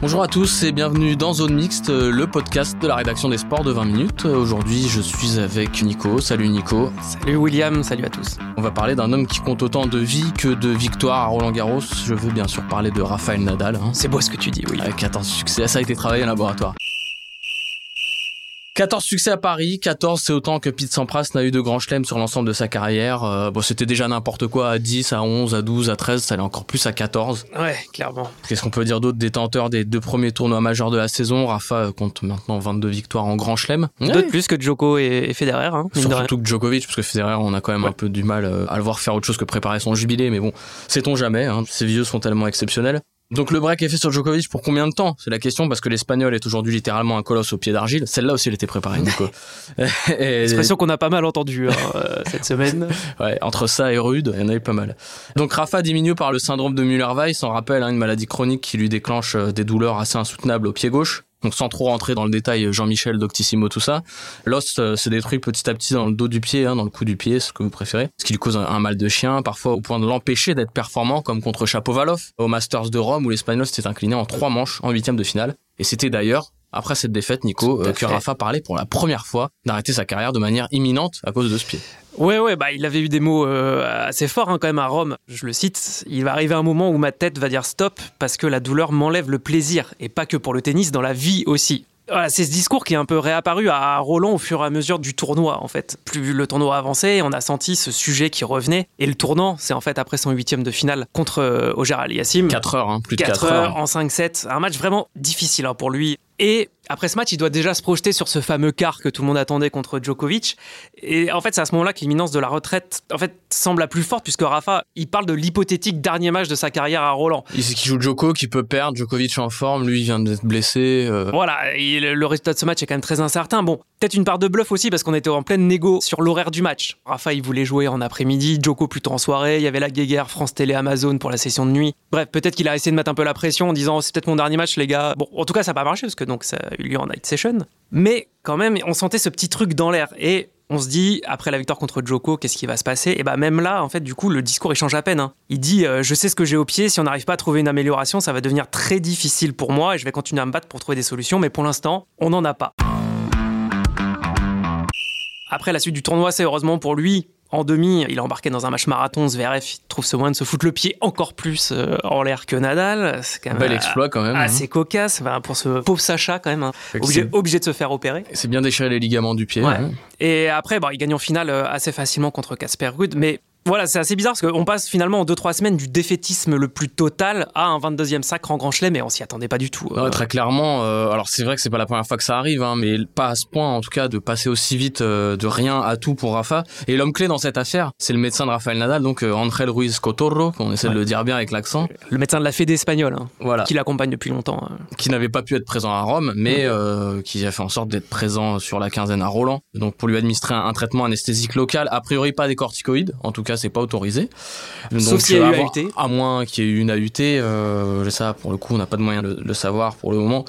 Bonjour à tous et bienvenue dans Zone Mixte, le podcast de la rédaction des sports de 20 minutes. Aujourd'hui, je suis avec Nico. Salut Nico. Salut William, salut à tous. On va parler d'un homme qui compte autant de vie que de victoires à Roland Garros. Je veux bien sûr parler de Raphaël Nadal. hein. C'est beau ce que tu dis, William. Avec 14 succès, ça a été travaillé en laboratoire. 14 succès à Paris, 14 c'est autant que Pete Sampras n'a eu de grand chelem sur l'ensemble de sa carrière. Euh, bon, c'était déjà n'importe quoi à 10, à 11, à 12, à 13, ça allait encore plus à 14. Ouais, clairement. Qu'est-ce qu'on peut dire d'autre Détenteur des deux premiers tournois majeurs de la saison, Rafa euh, compte maintenant 22 victoires en grand chelem. Deux de plus que Djoko et, et Federer. Hein. Surtout que Djokovic, parce que Federer, on a quand même Ouais. un peu du mal euh, à le voir faire autre chose que préparer son jubilé, mais bon, sait-on jamais, hein, ces vieux sont tellement exceptionnels. Donc le break est fait sur Djokovic pour combien de temps? C'est la question, parce que l'Espagnol est aujourd'hui littéralement un colosse au pied d'argile. Celle-là aussi, elle était préparée. Et- Expression qu'on a pas mal entendue hein, euh, cette semaine. Ouais, entre ça et rude, il y en a eu pas mal. Donc Rafa diminue par le syndrome de Müller-Weiss, on rappelle hein, une maladie chronique qui lui déclenche euh, des douleurs assez insoutenables au pied gauche. Donc sans trop rentrer dans le détail, Jean-Michel, Doctissimo, tout ça, l'os euh, se détruit petit à petit dans le dos du pied, hein, dans le cou du pied, ce que vous préférez, ce qui lui cause un, un mal de chien, parfois au point de l'empêcher d'être performant, comme contre Chapovalov au Masters de Rome où l'Espagnol s'était incliné en trois manches en huitième de finale. Et c'était d'ailleurs après cette défaite, Nico, euh, que. Rafa parlait pour la première fois d'arrêter sa carrière de manière imminente à cause de ce pied. Ouais, ouais, bah il avait eu des mots euh, assez forts hein, quand même à Rome. Je le cite. Il va arriver un moment où ma tête va dire stop parce que la douleur m'enlève le plaisir et pas que pour le tennis, dans la vie aussi. Voilà, c'est ce discours qui est un peu réapparu à Roland au fur et à mesure du tournoi, en fait. Plus le tournoi avançait, on a senti ce sujet qui revenait. Et le tournant, c'est en fait après son huitième de finale contre euh, Auger Aliassime. 4 heures, hein, plus de 4 4 heures heures. en 5-7. Un match vraiment difficile hein, pour lui. Et après ce match, il doit déjà se projeter sur ce fameux quart que tout le monde attendait contre Djokovic. Et en fait, c'est à ce moment-là que l'imminence de la retraite en fait, semble la plus forte, puisque Rafa, il parle de l'hypothétique dernier match de sa carrière à Roland. Il sait qu'il joue Djoko, qui peut perdre, Djokovic en forme, lui il vient d'être blessé. euh, Voilà, et le le résultat de ce match est quand même très incertain. Bon, peut-être une part de bluff aussi, parce qu'on était en pleine négo sur l'horaire du match. Rafa, il voulait jouer en après-midi, Djoko plutôt en soirée, il y avait la guéguerre France Télé Amazon pour la session de nuit. Bref, peut-être qu'il a essayé de mettre un peu la pression en disant c'est peut-être mon dernier match, les gars. Bon, en tout cas, ça n'a pas marché, parce que donc ça a eu lieu en night session. Mais quand même, on sentait ce petit truc dans l'air. Et on se dit, après la victoire contre Djoko, qu'est-ce qui va se passer? Et bah même là, en fait, du coup, le discours, il change à peine. hein. Il dit, euh, je sais ce que j'ai au pied, si on n'arrive pas à trouver une amélioration, ça va devenir très difficile pour moi et je vais continuer à me battre pour trouver des solutions, mais pour l'instant, on n'en a pas. Après la suite du tournoi, c'est heureusement pour lui. En demi, il est embarqué dans un match marathon. Zverev il trouve ce moyen de se foutre le pied encore plus euh, en l'air que Nadal. C'est quand un même bel exploit quand même. hein. assez cocasse enfin, pour ce pauvre Sacha quand même. hein. Obligé, de se faire opérer. C'est bien déchiré les ligaments du pied. Ouais. hein. Et après, bon, il gagne en finale euh, assez facilement contre Casper Ruud. Mais voilà, c'est assez bizarre parce qu'on passe finalement en 2-3 semaines du défaitisme le plus total à un 22e sacre en grand chelem et on s'y attendait pas du tout. Euh, très clairement, euh, alors c'est vrai que c'est pas la première fois que ça arrive, hein, mais pas à ce point en tout cas de passer aussi vite euh, de rien à tout pour Rafa. Et l'homme clé dans cette affaire, c'est le médecin de Rafael Nadal, donc Angel Ruiz Cotorro, qu'on essaie de le dire bien avec l'accent. Le médecin de la Fédé espagnole, hein, Voilà, qui l'accompagne depuis longtemps. hein. qui n'avait pas pu être présent à Rome, mais qui a fait en sorte d'être présent sur la quinzaine à Roland. Donc pour lui administrer un, un traitement anesthésique local, a priori pas des corticoïdes, en tout cas c'est pas autorisé. Sauf s'il y a euh, eu à voir- AUT. À moins qu'il y ait eu une AUT, euh, ça pour le coup on n'a pas de moyen de le savoir pour le moment.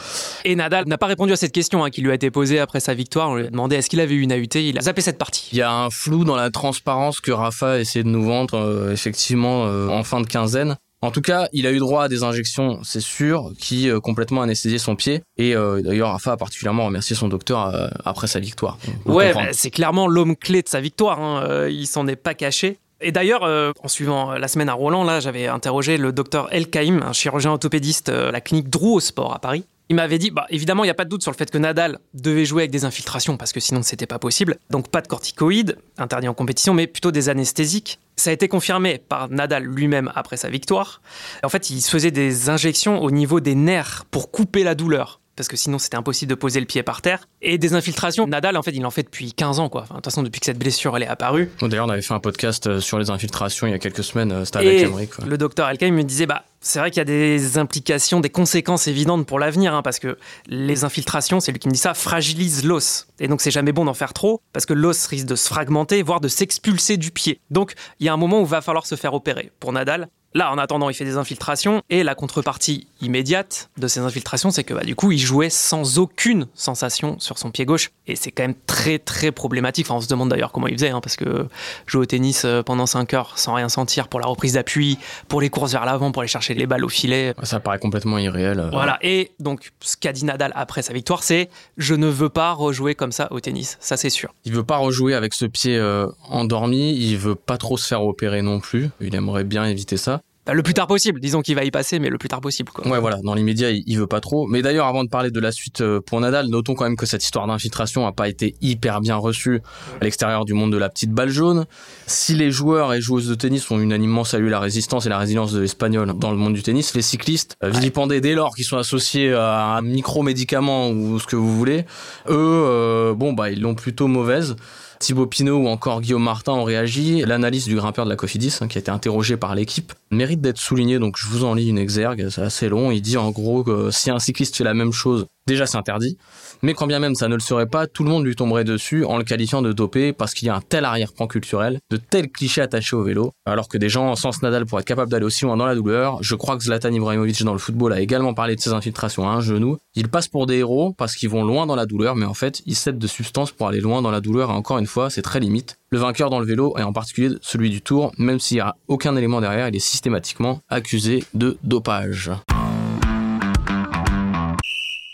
Et Nadal n'a pas répondu à cette question hein, qui lui a été posée après sa victoire. On lui a demandé est-ce qu'il avait eu une AUT. Il a zappé cette partie. Il y a un flou dans la transparence que Rafa a essayé de nous vendre euh, effectivement euh, en fin de quinzaine. En tout cas, il a eu droit à des injections, c'est sûr, qui euh, complètement anesthésiaient son pied. Et euh, d'ailleurs, Rafa a particulièrement remercié son docteur euh, après sa victoire. Ouais, bah, c'est clairement l'homme clé de sa victoire. hein. Euh, il s'en est pas caché. Et d'ailleurs, euh, en suivant la semaine à Roland, là, j'avais interrogé le docteur El Kaïm, un chirurgien orthopédiste euh, à la clinique Drouot au Sport à Paris. Il m'avait dit, bah, évidemment, il n'y a pas de doute sur le fait que Nadal devait jouer avec des infiltrations parce que sinon c'était pas possible. Donc pas de corticoïdes, interdit en compétition, mais plutôt des anesthésiques. Ça a été confirmé par Nadal lui-même après sa victoire. En fait, il se faisait des injections au niveau des nerfs pour couper la douleur parce que sinon c'était impossible de poser le pied par terre. Et des infiltrations, Nadal en fait il en fait depuis 15 ans quoi. de toute façon depuis que cette blessure elle est apparue. D'ailleurs on avait fait un podcast euh, sur les infiltrations il y a quelques semaines, euh, c'était avec Emmerich. Le docteur Elkheim me disait bah c'est vrai qu'il y a des implications, des conséquences évidentes pour l'avenir, hein, parce que les infiltrations, c'est lui qui me dit ça, fragilisent l'os. Et donc c'est jamais bon d'en faire trop, parce que l'os risque de se fragmenter, voire de s'expulser du pied. Donc il y a un moment où il va falloir se faire opérer. Pour Nadal, Là, en attendant, il fait des infiltrations et la contrepartie immédiate de ces infiltrations, c'est que bah, du coup, il jouait sans aucune sensation sur son pied gauche et c'est quand même très très problématique. Enfin, on se demande d'ailleurs comment il faisait, hein, parce que jouer au tennis euh, pendant 5 heures sans rien sentir pour la reprise d'appui, pour les courses vers l'avant, pour aller chercher les balles au filet. Ça paraît complètement irréel. Euh. Voilà. Et donc, ce qu'a dit Nadal après sa victoire, c'est je ne veux pas rejouer comme ça au tennis. Ça, c'est sûr. Il veut pas rejouer avec ce pied euh, endormi. Il veut pas trop se faire opérer non plus. Il aimerait bien éviter ça. Bah, le plus tard possible. Disons qu'il va y passer, mais le plus tard possible. Quoi. Ouais, voilà. Dans l'immédiat, il, veut pas trop. Mais d'ailleurs, avant de parler de la suite euh, pour Nadal, notons quand même que cette histoire d'infiltration a pas été hyper bien reçue à l'extérieur du monde de la petite balle jaune. Si les joueurs et joueuses de tennis ont unanimement salué la résistance et la résilience de l'espagnol dans le monde du tennis, les cyclistes, euh, vilipendés dès lors qu'ils sont associés à un micro-médicament ou ce que vous voulez, eux, euh, bon, bah, ils l'ont plutôt mauvaise. Thibaut Pinot ou encore Guillaume Martin ont réagi. L'analyse du grimpeur de la Cofidis, hein, qui a été interrogé par l'équipe, mérite d'être souligné. Donc je vous en lis une exergue, c'est assez long. Il dit en gros que si un cycliste fait la même chose, déjà c'est interdit. Mais quand bien même ça ne le serait pas, tout le monde lui tomberait dessus en le qualifiant de dopé parce qu'il y a un tel arrière-plan culturel, de tels clichés attachés au vélo, alors que des gens sans Nadal pour être capables d'aller aussi loin dans la douleur. Je crois que Zlatan Ibrahimovic dans le football a également parlé de ses infiltrations à un genou. Ils passent pour des héros parce qu'ils vont loin dans la douleur, mais en fait ils cèdent de substances pour aller loin dans la douleur et encore une fois c'est très limite. Le vainqueur dans le vélo, et en particulier celui du tour, même s'il n'y a aucun élément derrière, il est systématiquement accusé de dopage.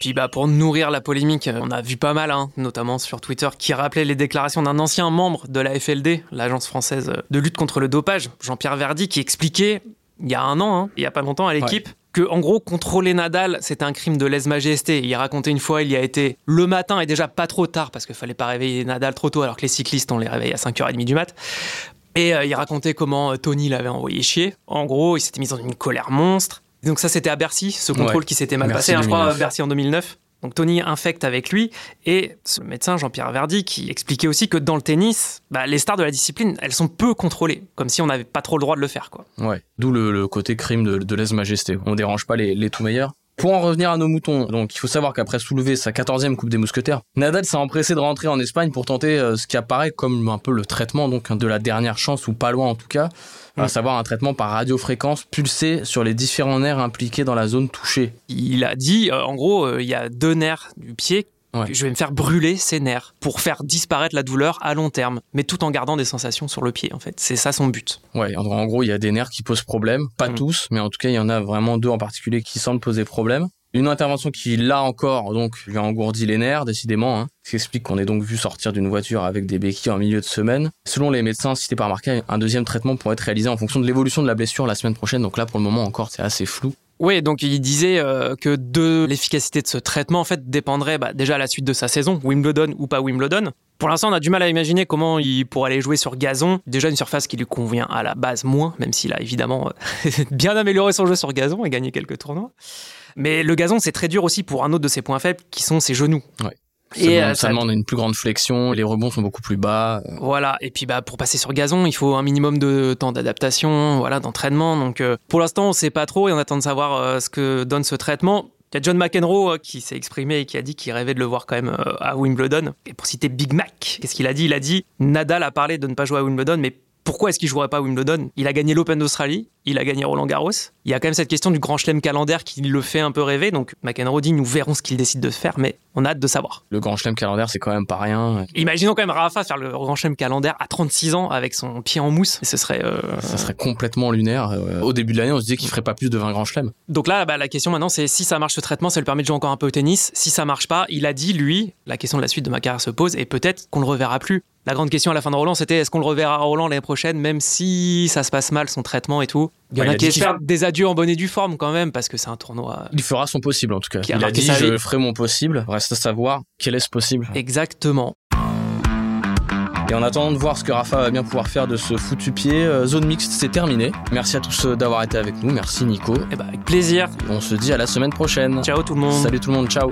Puis bah pour nourrir la polémique, on a vu pas mal, hein, notamment sur Twitter, qui rappelait les déclarations d'un ancien membre de la FLD, l'agence française de lutte contre le dopage, Jean-Pierre Verdi, qui expliquait il y a un an, hein, il y a pas longtemps à l'équipe, que en gros contrôler Nadal c'était un crime de lèse-majesté. Il racontait une fois, il y a été le matin et déjà pas trop tard parce qu'il fallait pas réveiller Nadal trop tôt alors que les cyclistes on les réveille à 5h30 du mat. Et euh, il racontait comment euh, Tony l'avait envoyé chier. En gros, il s'était mis dans une colère monstre. Donc ça, c'était à Bercy, ce contrôle qui s'était mal passé, hein, je crois, Bercy en 2009. Donc Tony infecte avec lui et ce médecin Jean-Pierre Verdi qui expliquait aussi que dans le tennis, bah, les stars de la discipline, elles sont peu contrôlées, comme si on n'avait pas trop le droit de le faire. Quoi. Ouais, d'où le, côté crime de, de lèse-majesté. On dérange pas les, les tout meilleurs. Pour en revenir à nos moutons, donc il faut savoir qu'après soulever sa 14e Coupe des Mousquetaires, Nadal s'est empressé de rentrer en Espagne pour tenter euh, ce qui apparaît comme un peu le traitement donc de la dernière chance ou pas loin en tout cas, à savoir un traitement par radiofréquence pulsée sur les différents nerfs impliqués dans la zone touchée. Il a dit euh, en gros euh, il y a deux nerfs du pied je vais me faire brûler ses nerfs pour faire disparaître la douleur à long terme, mais tout en gardant des sensations sur le pied, en fait. C'est ça son but. Ouais, en gros, il y a des nerfs qui posent problème. Pas mm. tous, mais en tout cas, il y en a vraiment deux en particulier qui semblent poser problème. Une intervention qui, là encore, donc, lui a engourdi les nerfs, décidément, hein, ce qui explique qu'on est donc vu sortir d'une voiture avec des béquilles en milieu de semaine. Selon les médecins cités par Marquet, un deuxième traitement pourrait être réalisé en fonction de l'évolution de la blessure la semaine prochaine. Donc là, pour le moment encore, c'est assez flou. Oui, donc il disait euh, que de l'efficacité de ce traitement, en fait, dépendrait bah, déjà la suite de sa saison, Wimbledon ou pas Wimbledon. Pour l'instant, on a du mal à imaginer comment il pourrait aller jouer sur gazon. Déjà une surface qui lui convient à la base moins, même s'il a évidemment euh, bien amélioré son jeu sur gazon et gagné quelques tournois. Mais le gazon, c'est très dur aussi pour un autre de ses points faibles, qui sont ses genoux. Et euh, ça, demande une plus grande flexion, les rebonds sont beaucoup plus bas. Euh. Voilà, et puis bah pour passer sur gazon, il faut un minimum de temps d'adaptation, voilà, d'entraînement. Donc euh, pour l'instant, on sait pas trop et on attend de savoir ce que donne ce traitement. Il y a John McEnroe qui s'est exprimé et qui a dit qu'il rêvait de le voir quand même à Wimbledon. Et pour citer Big Mac, qu'est-ce qu'il a dit? Il a dit Nadal a parlé de ne pas jouer à Wimbledon, mais pourquoi est-ce qu'il jouerait pas Wimbledon? Il a gagné l'Open d'Australie, il a gagné Roland Garros. Il y a quand même cette question du grand chelem calendaire qui le fait un peu rêver. Donc McEnroe dit nous verrons ce qu'il décide de faire, mais on a hâte de savoir. Le grand chelem calendaire, c'est quand même pas rien. Imaginons quand même Rafa faire le grand chelem calendaire à 36 ans avec son pied en mousse. Ce serait. Euh... Ça serait complètement lunaire. Euh, au début de l'année, on se disait qu'il ferait pas plus de 20 grands chelems. Donc là, bah, la question maintenant, c'est si ça marche ce traitement, ça lui permet de jouer encore un peu au tennis. Si ça marche pas, il a dit lui, la question de la suite de ma carrière se pose et peut-être qu'on le reverra plus La grande question à la fin de Roland, c'était est-ce qu'on le reverra à Roland l'année prochaine, même si ça se passe mal, son traitement et tout. Il y en Ouais, a qui espèrent des adieux en bonne et due forme quand même, parce que c'est un tournoi. Il fera son possible en tout cas. Qui a Il a dit je ferai mon possible. Reste à savoir quel est ce possible. Exactement. Et en attendant de voir ce que Rafa va bien pouvoir faire de ce foutu pied, euh, zone mixte c'est terminé. Merci à tous euh, d'avoir été avec nous. Merci Nico. Et bah, avec plaisir. Et on se dit à la semaine prochaine. Ciao tout le monde. Salut tout le monde. Ciao.